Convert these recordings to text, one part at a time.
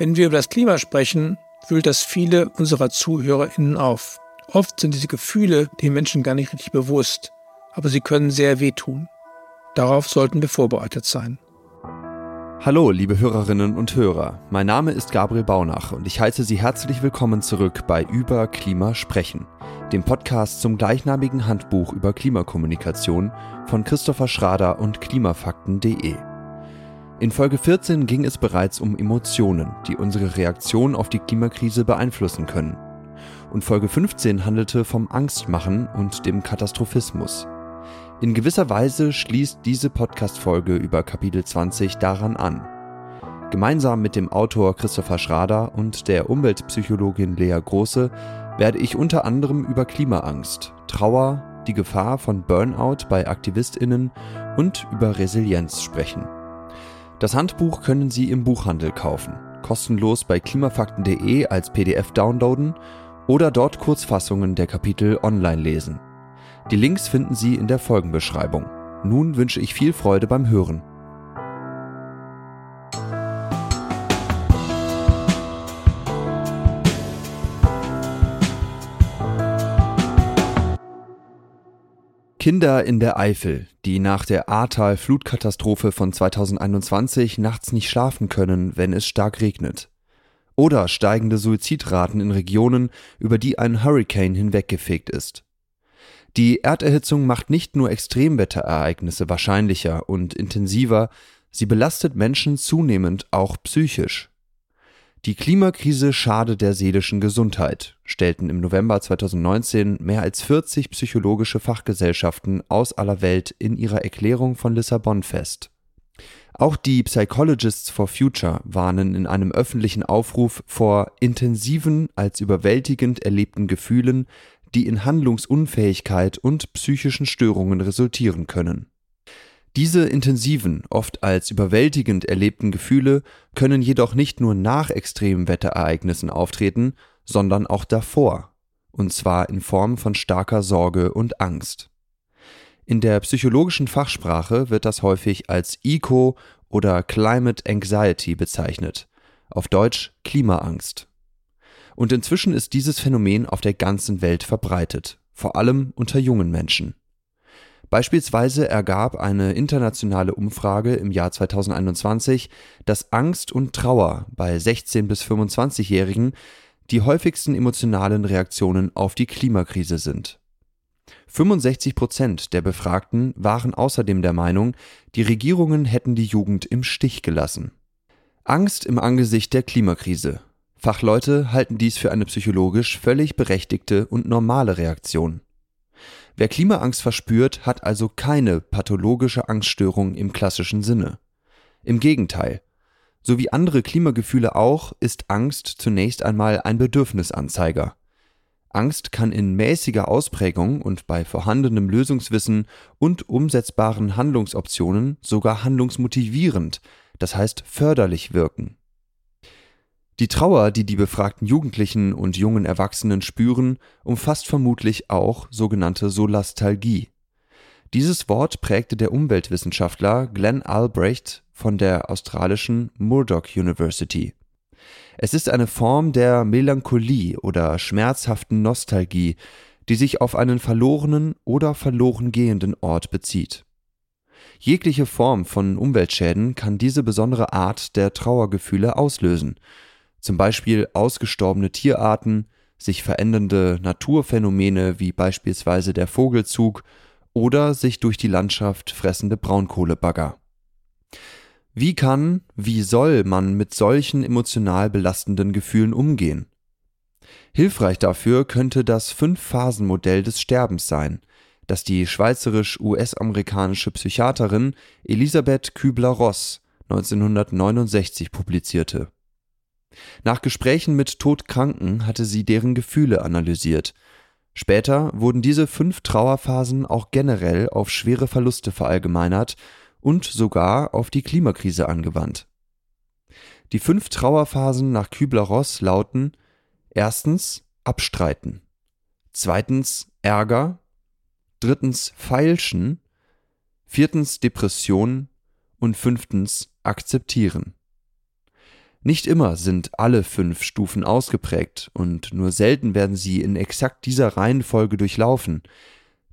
Wenn wir über das Klima sprechen, wühlt das viele unserer ZuhörerInnen auf. Oft sind diese Gefühle den Menschen gar nicht richtig bewusst, aber sie können sehr wehtun. Darauf sollten wir vorbereitet sein. Hallo, liebe Hörerinnen und Hörer. Mein Name ist Gabriel Baunach und ich heiße Sie herzlich willkommen zurück bei Über Klima sprechen, dem Podcast zum gleichnamigen Handbuch über Klimakommunikation von Christopher Schrader und klimafakten.de. In Folge 14 ging es bereits um Emotionen, die unsere Reaktion auf die Klimakrise beeinflussen können. Und Folge 15 handelte vom Angstmachen und dem Katastrophismus. In gewisser Weise schließt diese Podcast-Folge über Kapitel 20 daran an. Gemeinsam mit dem Autor Christopher Schrader und der Umweltpsychologin Lea Große werde ich unter anderem über Klimaangst, Trauer, die Gefahr von Burnout bei AktivistInnen und über Resilienz sprechen. Das Handbuch können Sie im Buchhandel kaufen, kostenlos bei klimafakten.de als PDF downloaden oder dort Kurzfassungen der Kapitel online lesen. Die Links finden Sie in der Folgenbeschreibung. Nun wünsche ich viel Freude beim Hören. Kinder in der Eifel, die nach der Ahrtal-Flutkatastrophe von 2021 nachts nicht schlafen können, wenn es stark regnet. Oder steigende Suizidraten in Regionen, über die ein Hurricane hinweggefegt ist. Die Erderhitzung macht nicht nur Extremwetterereignisse wahrscheinlicher und intensiver, sie belastet Menschen zunehmend auch psychisch. Die Klimakrise schade der seelischen Gesundheit, stellten im November 2019 mehr als 40 psychologische Fachgesellschaften aus aller Welt in ihrer Erklärung von Lissabon fest. Auch die Psychologists for Future warnen in einem öffentlichen Aufruf vor intensiven als überwältigend erlebten Gefühlen, die in Handlungsunfähigkeit und psychischen Störungen resultieren können diese intensiven, oft als überwältigend erlebten Gefühle können jedoch nicht nur nach extremen Wetterereignissen auftreten, sondern auch davor, und zwar in Form von starker Sorge und Angst. In der psychologischen Fachsprache wird das häufig als Eco oder Climate Anxiety bezeichnet, auf Deutsch Klimaangst. Und inzwischen ist dieses Phänomen auf der ganzen Welt verbreitet, vor allem unter jungen Menschen. Beispielsweise ergab eine internationale Umfrage im Jahr 2021, dass Angst und Trauer bei 16 bis 25-Jährigen die häufigsten emotionalen Reaktionen auf die Klimakrise sind. 65 Prozent der Befragten waren außerdem der Meinung, die Regierungen hätten die Jugend im Stich gelassen. Angst im Angesicht der Klimakrise. Fachleute halten dies für eine psychologisch völlig berechtigte und normale Reaktion. Wer Klimaangst verspürt, hat also keine pathologische Angststörung im klassischen Sinne. Im Gegenteil. So wie andere Klimagefühle auch, ist Angst zunächst einmal ein Bedürfnisanzeiger. Angst kann in mäßiger Ausprägung und bei vorhandenem Lösungswissen und umsetzbaren Handlungsoptionen sogar handlungsmotivierend, das heißt förderlich wirken. Die Trauer, die die befragten Jugendlichen und jungen Erwachsenen spüren, umfasst vermutlich auch sogenannte Solastalgie. Dieses Wort prägte der Umweltwissenschaftler Glenn Albrecht von der australischen Murdoch University. Es ist eine Form der Melancholie oder schmerzhaften Nostalgie, die sich auf einen verlorenen oder verloren gehenden Ort bezieht. Jegliche Form von Umweltschäden kann diese besondere Art der Trauergefühle auslösen, zum Beispiel ausgestorbene Tierarten, sich verändernde Naturphänomene wie beispielsweise der Vogelzug oder sich durch die Landschaft fressende Braunkohlebagger. Wie kann, wie soll man mit solchen emotional belastenden Gefühlen umgehen? Hilfreich dafür könnte das Fünf-Phasen-Modell des Sterbens sein, das die schweizerisch-US-amerikanische Psychiaterin Elisabeth Kübler-Ross 1969 publizierte nach Gesprächen mit Todkranken hatte sie deren Gefühle analysiert. Später wurden diese fünf Trauerphasen auch generell auf schwere Verluste verallgemeinert und sogar auf die Klimakrise angewandt. Die fünf Trauerphasen nach Kübler-Ross lauten erstens Abstreiten, zweitens Ärger, drittens Feilschen, viertens Depression und fünftens Akzeptieren. Nicht immer sind alle fünf Stufen ausgeprägt und nur selten werden sie in exakt dieser Reihenfolge durchlaufen.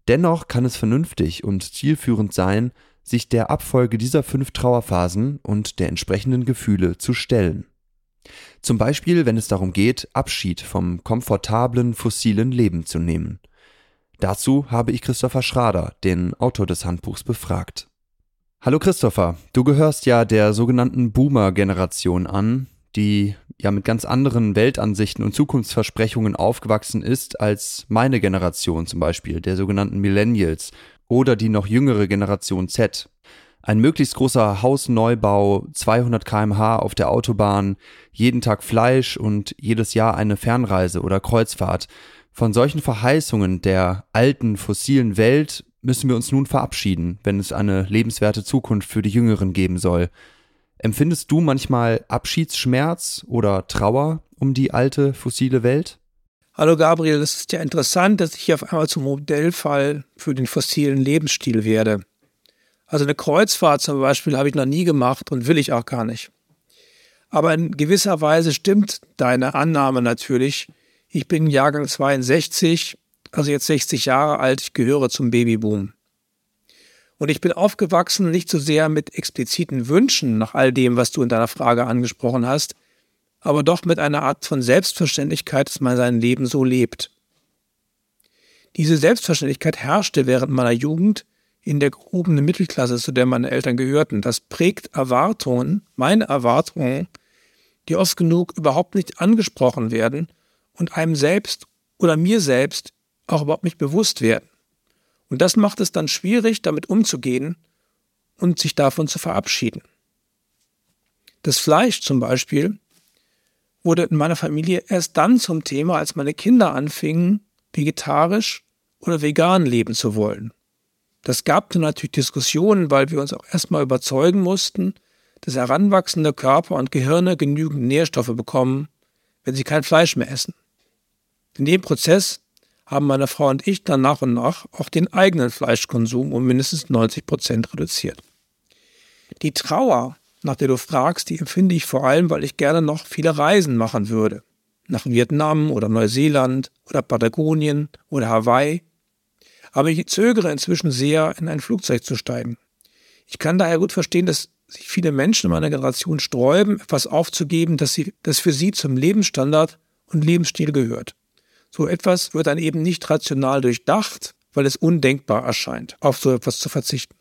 Dennoch kann es vernünftig und zielführend sein, sich der Abfolge dieser fünf Trauerphasen und der entsprechenden Gefühle zu stellen. Zum Beispiel, wenn es darum geht, Abschied vom komfortablen fossilen Leben zu nehmen. Dazu habe ich Christopher Schrader, den Autor des Handbuchs, befragt. Hallo Christopher, du gehörst ja der sogenannten Boomer-Generation an, die ja mit ganz anderen Weltansichten und Zukunftsversprechungen aufgewachsen ist als meine Generation zum Beispiel, der sogenannten Millennials oder die noch jüngere Generation Z. Ein möglichst großer Hausneubau, 200 kmh auf der Autobahn, jeden Tag Fleisch und jedes Jahr eine Fernreise oder Kreuzfahrt. Von solchen Verheißungen der alten fossilen Welt müssen wir uns nun verabschieden, wenn es eine lebenswerte Zukunft für die Jüngeren geben soll. Empfindest du manchmal Abschiedsschmerz oder Trauer um die alte fossile Welt? Hallo Gabriel, es ist ja interessant, dass ich hier auf einmal zum Modellfall für den fossilen Lebensstil werde. Also eine Kreuzfahrt zum Beispiel habe ich noch nie gemacht und will ich auch gar nicht. Aber in gewisser Weise stimmt deine Annahme natürlich. Ich bin Jahrgang 62, also jetzt 60 Jahre alt, ich gehöre zum Babyboom. Und ich bin aufgewachsen nicht so sehr mit expliziten Wünschen nach all dem, was du in deiner Frage angesprochen hast, aber doch mit einer Art von Selbstverständlichkeit, dass man sein Leben so lebt. Diese Selbstverständlichkeit herrschte während meiner Jugend in der gehobenen Mittelklasse, zu der meine Eltern gehörten. Das prägt Erwartungen, meine Erwartungen, die oft genug überhaupt nicht angesprochen werden und einem selbst oder mir selbst auch überhaupt nicht bewusst werden. Und das macht es dann schwierig, damit umzugehen und sich davon zu verabschieden. Das Fleisch zum Beispiel wurde in meiner Familie erst dann zum Thema, als meine Kinder anfingen, vegetarisch oder vegan leben zu wollen. Das gab dann natürlich Diskussionen, weil wir uns auch erstmal überzeugen mussten, dass heranwachsende Körper und Gehirne genügend Nährstoffe bekommen, wenn sie kein Fleisch mehr essen. In dem Prozess haben meine Frau und ich dann nach und nach auch den eigenen Fleischkonsum um mindestens 90 Prozent reduziert. Die Trauer, nach der du fragst, die empfinde ich vor allem, weil ich gerne noch viele Reisen machen würde. Nach Vietnam oder Neuseeland oder Patagonien oder Hawaii. Aber ich zögere inzwischen sehr, in ein Flugzeug zu steigen. Ich kann daher gut verstehen, dass sich viele Menschen in meiner Generation sträuben, etwas aufzugeben, das, sie, das für sie zum Lebensstandard und Lebensstil gehört. So etwas wird dann eben nicht rational durchdacht, weil es undenkbar erscheint, auf so etwas zu verzichten.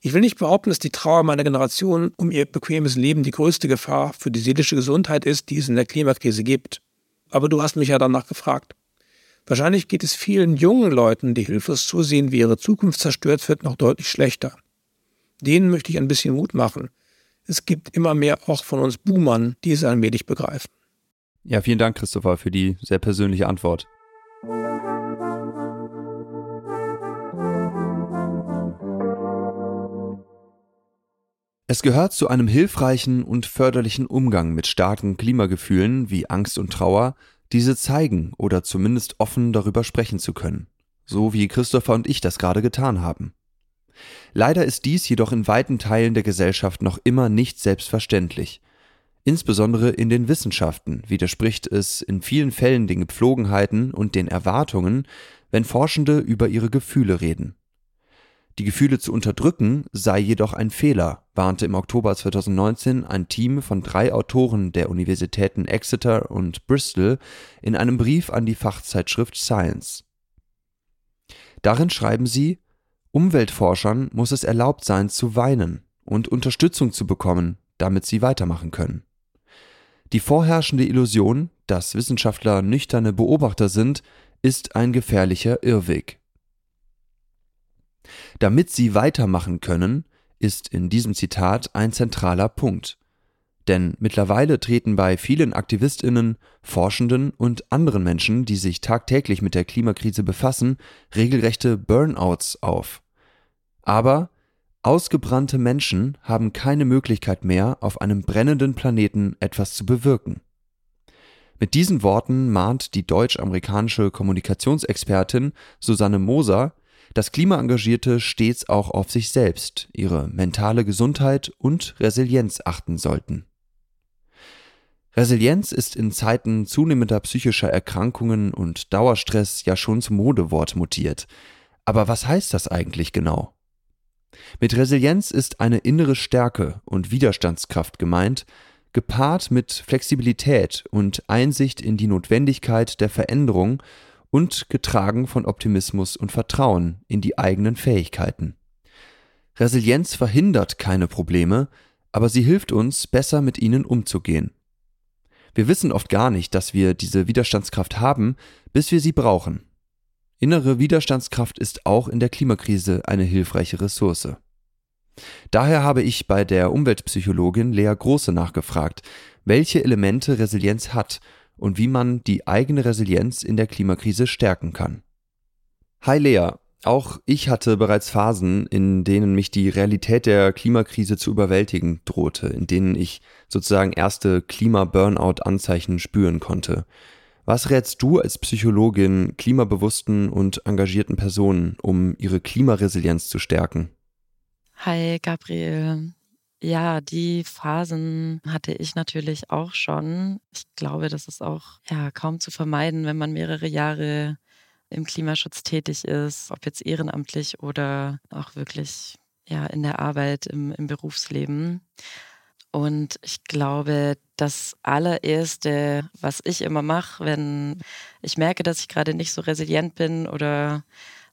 Ich will nicht behaupten, dass die Trauer meiner Generation um ihr bequemes Leben die größte Gefahr für die seelische Gesundheit ist, die es in der Klimakrise gibt. Aber du hast mich ja danach gefragt. Wahrscheinlich geht es vielen jungen Leuten, die hilflos zusehen, wie ihre Zukunft zerstört wird, noch deutlich schlechter. Denen möchte ich ein bisschen Mut machen. Es gibt immer mehr auch von uns Boomern, die es allmählich begreifen. Ja, vielen Dank, Christopher, für die sehr persönliche Antwort. Es gehört zu einem hilfreichen und förderlichen Umgang mit starken Klimagefühlen wie Angst und Trauer, diese zeigen oder zumindest offen darüber sprechen zu können, so wie Christopher und ich das gerade getan haben. Leider ist dies jedoch in weiten Teilen der Gesellschaft noch immer nicht selbstverständlich Insbesondere in den Wissenschaften widerspricht es in vielen Fällen den Gepflogenheiten und den Erwartungen, wenn Forschende über ihre Gefühle reden. Die Gefühle zu unterdrücken sei jedoch ein Fehler, warnte im Oktober 2019 ein Team von drei Autoren der Universitäten Exeter und Bristol in einem Brief an die Fachzeitschrift Science. Darin schreiben sie, Umweltforschern muss es erlaubt sein zu weinen und Unterstützung zu bekommen, damit sie weitermachen können. Die vorherrschende Illusion, dass Wissenschaftler nüchterne Beobachter sind, ist ein gefährlicher Irrweg. Damit sie weitermachen können, ist in diesem Zitat ein zentraler Punkt. Denn mittlerweile treten bei vielen Aktivistinnen, Forschenden und anderen Menschen, die sich tagtäglich mit der Klimakrise befassen, regelrechte Burnouts auf. Aber Ausgebrannte Menschen haben keine Möglichkeit mehr, auf einem brennenden Planeten etwas zu bewirken. Mit diesen Worten mahnt die deutsch-amerikanische Kommunikationsexpertin Susanne Moser, dass Klimaengagierte stets auch auf sich selbst, ihre mentale Gesundheit und Resilienz achten sollten. Resilienz ist in Zeiten zunehmender psychischer Erkrankungen und Dauerstress ja schon zum Modewort mutiert. Aber was heißt das eigentlich genau? Mit Resilienz ist eine innere Stärke und Widerstandskraft gemeint, gepaart mit Flexibilität und Einsicht in die Notwendigkeit der Veränderung und getragen von Optimismus und Vertrauen in die eigenen Fähigkeiten. Resilienz verhindert keine Probleme, aber sie hilft uns, besser mit ihnen umzugehen. Wir wissen oft gar nicht, dass wir diese Widerstandskraft haben, bis wir sie brauchen. Innere Widerstandskraft ist auch in der Klimakrise eine hilfreiche Ressource. Daher habe ich bei der Umweltpsychologin Lea Große nachgefragt, welche Elemente Resilienz hat und wie man die eigene Resilienz in der Klimakrise stärken kann. Hi Lea, auch ich hatte bereits Phasen, in denen mich die Realität der Klimakrise zu überwältigen drohte, in denen ich sozusagen erste Klima-Burnout-Anzeichen spüren konnte. Was rätst du als Psychologin klimabewussten und engagierten Personen, um ihre Klimaresilienz zu stärken? Hi Gabriel. Ja, die Phasen hatte ich natürlich auch schon. Ich glaube, das ist auch ja kaum zu vermeiden, wenn man mehrere Jahre im Klimaschutz tätig ist, ob jetzt ehrenamtlich oder auch wirklich ja in der Arbeit im, im Berufsleben. Und ich glaube, das allererste, was ich immer mache, wenn ich merke, dass ich gerade nicht so resilient bin oder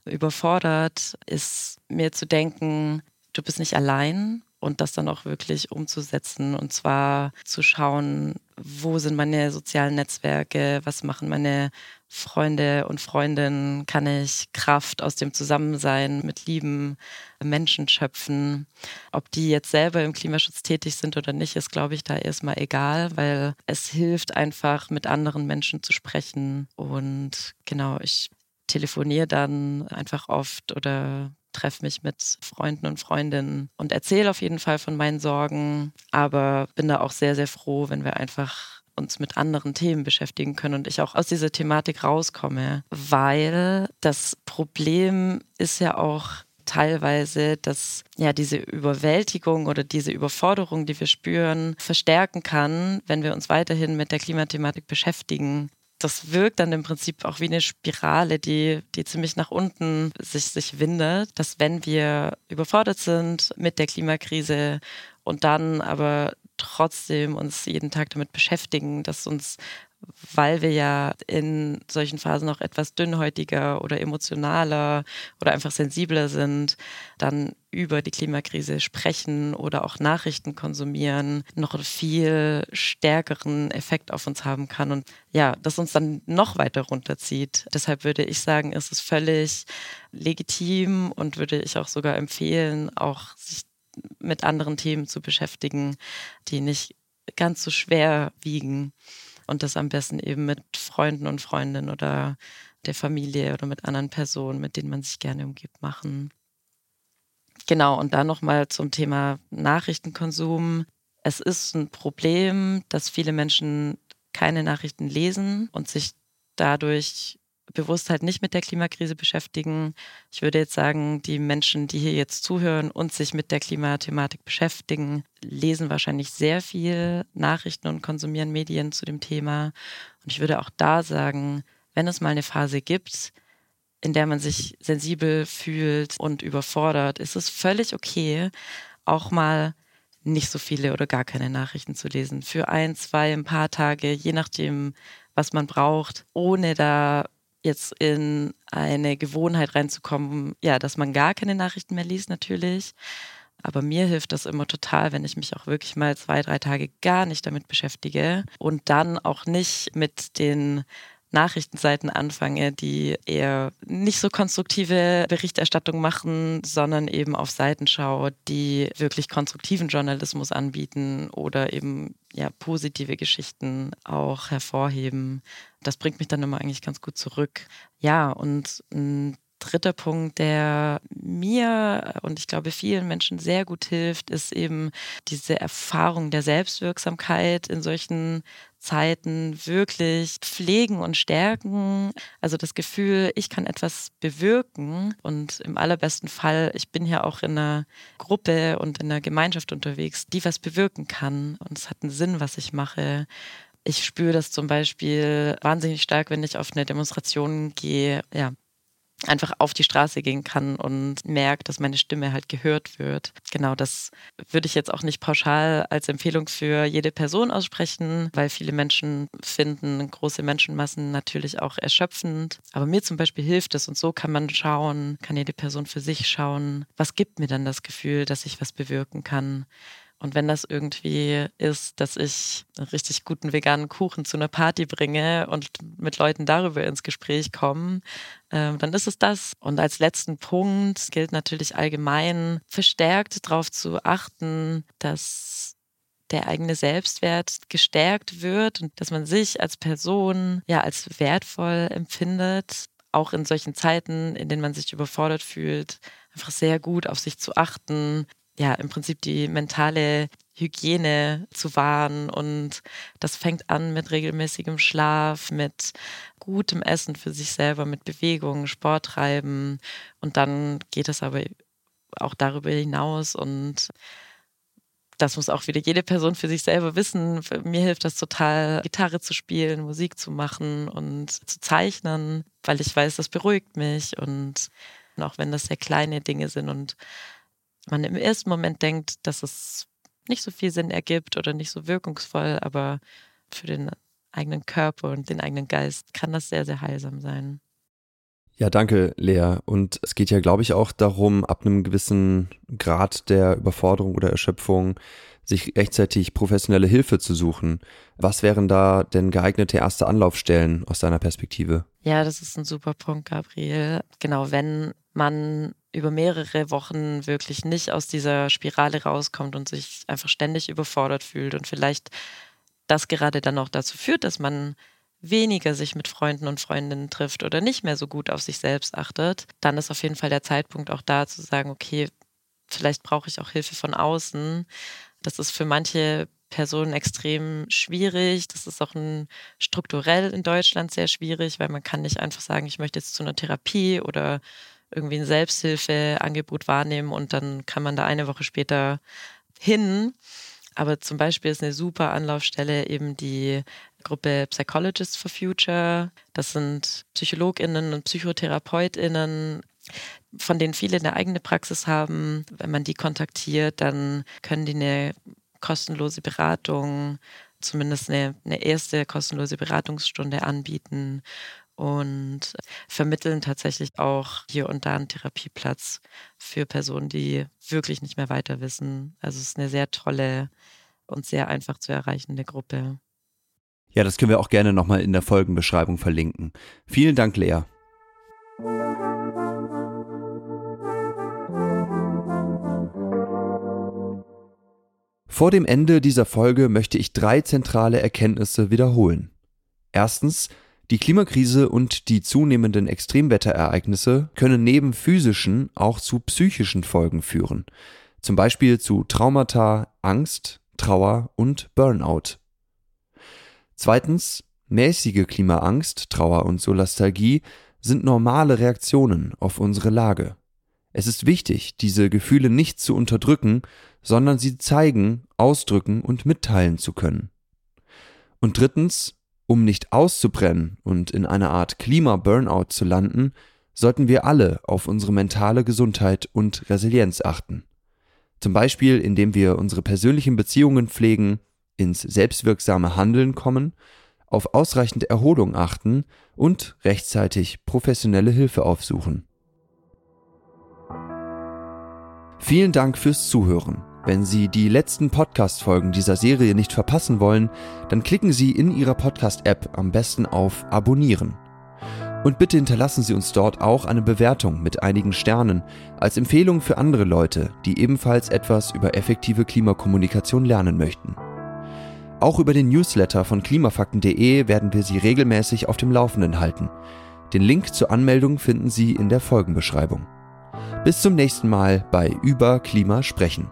überfordert, ist mir zu denken, du bist nicht allein und das dann auch wirklich umzusetzen und zwar zu schauen, wo sind meine sozialen Netzwerke, was machen meine Freunde und Freundinnen, kann ich Kraft aus dem Zusammensein mit lieben Menschen schöpfen. Ob die jetzt selber im Klimaschutz tätig sind oder nicht, ist, glaube ich, da erstmal egal, weil es hilft einfach, mit anderen Menschen zu sprechen. Und genau, ich telefoniere dann einfach oft oder treffe mich mit Freunden und Freundinnen und erzähle auf jeden Fall von meinen Sorgen, aber bin da auch sehr, sehr froh, wenn wir einfach uns mit anderen Themen beschäftigen können und ich auch aus dieser Thematik rauskomme, weil das Problem ist ja auch teilweise, dass ja diese Überwältigung oder diese Überforderung, die wir spüren, verstärken kann, wenn wir uns weiterhin mit der Klimathematik beschäftigen. Das wirkt dann im Prinzip auch wie eine Spirale, die, die ziemlich nach unten sich, sich windet, dass wenn wir überfordert sind mit der Klimakrise und dann aber trotzdem uns jeden Tag damit beschäftigen, dass uns weil wir ja in solchen Phasen auch etwas dünnhäutiger oder emotionaler oder einfach sensibler sind, dann über die Klimakrise sprechen oder auch Nachrichten konsumieren, noch einen viel stärkeren Effekt auf uns haben kann und ja, das uns dann noch weiter runterzieht. Deshalb würde ich sagen, ist es völlig legitim und würde ich auch sogar empfehlen, auch sich mit anderen Themen zu beschäftigen, die nicht ganz so schwer wiegen und das am besten eben mit Freunden und Freundinnen oder der Familie oder mit anderen Personen, mit denen man sich gerne umgibt, machen. Genau, und dann nochmal zum Thema Nachrichtenkonsum. Es ist ein Problem, dass viele Menschen keine Nachrichten lesen und sich dadurch bewusst halt nicht mit der Klimakrise beschäftigen. Ich würde jetzt sagen, die Menschen, die hier jetzt zuhören und sich mit der Klimathematik beschäftigen, lesen wahrscheinlich sehr viel Nachrichten und konsumieren Medien zu dem Thema. Und ich würde auch da sagen, wenn es mal eine Phase gibt, in der man sich sensibel fühlt und überfordert, ist es völlig okay, auch mal nicht so viele oder gar keine Nachrichten zu lesen. Für ein, zwei, ein paar Tage, je nachdem, was man braucht, ohne da jetzt in eine Gewohnheit reinzukommen, ja, dass man gar keine Nachrichten mehr liest natürlich. Aber mir hilft das immer total, wenn ich mich auch wirklich mal zwei, drei Tage gar nicht damit beschäftige und dann auch nicht mit den Nachrichtenseiten anfange, die eher nicht so konstruktive Berichterstattung machen, sondern eben auf Seiten schaue, die wirklich konstruktiven Journalismus anbieten oder eben ja positive Geschichten auch hervorheben. Das bringt mich dann immer eigentlich ganz gut zurück. Ja, und ein dritter Punkt, der mir und ich glaube vielen Menschen sehr gut hilft, ist eben diese Erfahrung der Selbstwirksamkeit in solchen Zeiten wirklich pflegen und stärken. Also das Gefühl, ich kann etwas bewirken und im allerbesten Fall, ich bin ja auch in einer Gruppe und in einer Gemeinschaft unterwegs, die was bewirken kann und es hat einen Sinn, was ich mache ich spüre das zum Beispiel wahnsinnig stark, wenn ich auf eine Demonstration gehe, ja, einfach auf die Straße gehen kann und merke, dass meine Stimme halt gehört wird. Genau, das würde ich jetzt auch nicht pauschal als Empfehlung für jede Person aussprechen, weil viele Menschen finden große Menschenmassen natürlich auch erschöpfend. Aber mir zum Beispiel hilft es und so kann man schauen, kann jede Person für sich schauen, was gibt mir dann das Gefühl, dass ich was bewirken kann. Und wenn das irgendwie ist, dass ich einen richtig guten veganen Kuchen zu einer Party bringe und mit Leuten darüber ins Gespräch komme, äh, dann ist es das. Und als letzten Punkt gilt natürlich allgemein, verstärkt darauf zu achten, dass der eigene Selbstwert gestärkt wird und dass man sich als Person ja als wertvoll empfindet, auch in solchen Zeiten, in denen man sich überfordert fühlt, einfach sehr gut auf sich zu achten, ja, im Prinzip die mentale Hygiene zu wahren. Und das fängt an mit regelmäßigem Schlaf, mit gutem Essen für sich selber, mit Bewegung, Sport treiben. Und dann geht es aber auch darüber hinaus und das muss auch wieder jede Person für sich selber wissen. Mir hilft das total, Gitarre zu spielen, Musik zu machen und zu zeichnen, weil ich weiß, das beruhigt mich und auch wenn das sehr kleine Dinge sind und man im ersten Moment denkt, dass es nicht so viel Sinn ergibt oder nicht so wirkungsvoll, aber für den eigenen Körper und den eigenen Geist kann das sehr, sehr heilsam sein. Ja, danke, Lea. Und es geht ja, glaube ich, auch darum, ab einem gewissen Grad der Überforderung oder Erschöpfung sich rechtzeitig professionelle Hilfe zu suchen. Was wären da denn geeignete erste Anlaufstellen aus deiner Perspektive? Ja, das ist ein super Punkt, Gabriel. Genau, wenn man über mehrere Wochen wirklich nicht aus dieser Spirale rauskommt und sich einfach ständig überfordert fühlt und vielleicht das gerade dann auch dazu führt, dass man weniger sich mit Freunden und Freundinnen trifft oder nicht mehr so gut auf sich selbst achtet, dann ist auf jeden Fall der Zeitpunkt auch da zu sagen, okay, vielleicht brauche ich auch Hilfe von außen. Das ist für manche Personen extrem schwierig. Das ist auch ein, strukturell in Deutschland sehr schwierig, weil man kann nicht einfach sagen, ich möchte jetzt zu einer Therapie oder irgendwie ein Selbsthilfeangebot wahrnehmen und dann kann man da eine Woche später hin. Aber zum Beispiel ist eine super Anlaufstelle eben die Gruppe Psychologists for Future. Das sind PsychologInnen und PsychotherapeutInnen, von denen viele eine eigene Praxis haben. Wenn man die kontaktiert, dann können die eine kostenlose Beratung, zumindest eine, eine erste kostenlose Beratungsstunde anbieten und vermitteln tatsächlich auch hier und da einen Therapieplatz für Personen, die wirklich nicht mehr weiter wissen. Also es ist eine sehr tolle und sehr einfach zu erreichende Gruppe. Ja, das können wir auch gerne nochmal in der Folgenbeschreibung verlinken. Vielen Dank, Lea. Vor dem Ende dieser Folge möchte ich drei zentrale Erkenntnisse wiederholen. Erstens, die Klimakrise und die zunehmenden Extremwetterereignisse können neben physischen auch zu psychischen Folgen führen, zum Beispiel zu Traumata, Angst, Trauer und Burnout. Zweitens, mäßige Klimaangst, Trauer und Solastalgie sind normale Reaktionen auf unsere Lage. Es ist wichtig, diese Gefühle nicht zu unterdrücken, sondern sie zeigen, ausdrücken und mitteilen zu können. Und drittens, um nicht auszubrennen und in einer Art Klima-Burnout zu landen, sollten wir alle auf unsere mentale Gesundheit und Resilienz achten. Zum Beispiel, indem wir unsere persönlichen Beziehungen pflegen, ins selbstwirksame Handeln kommen, auf ausreichend Erholung achten und rechtzeitig professionelle Hilfe aufsuchen. Vielen Dank fürs Zuhören. Wenn Sie die letzten Podcast-Folgen dieser Serie nicht verpassen wollen, dann klicken Sie in Ihrer Podcast-App am besten auf Abonnieren. Und bitte hinterlassen Sie uns dort auch eine Bewertung mit einigen Sternen als Empfehlung für andere Leute, die ebenfalls etwas über effektive Klimakommunikation lernen möchten. Auch über den Newsletter von klimafakten.de werden wir Sie regelmäßig auf dem Laufenden halten. Den Link zur Anmeldung finden Sie in der Folgenbeschreibung. Bis zum nächsten Mal bei Über Klima sprechen.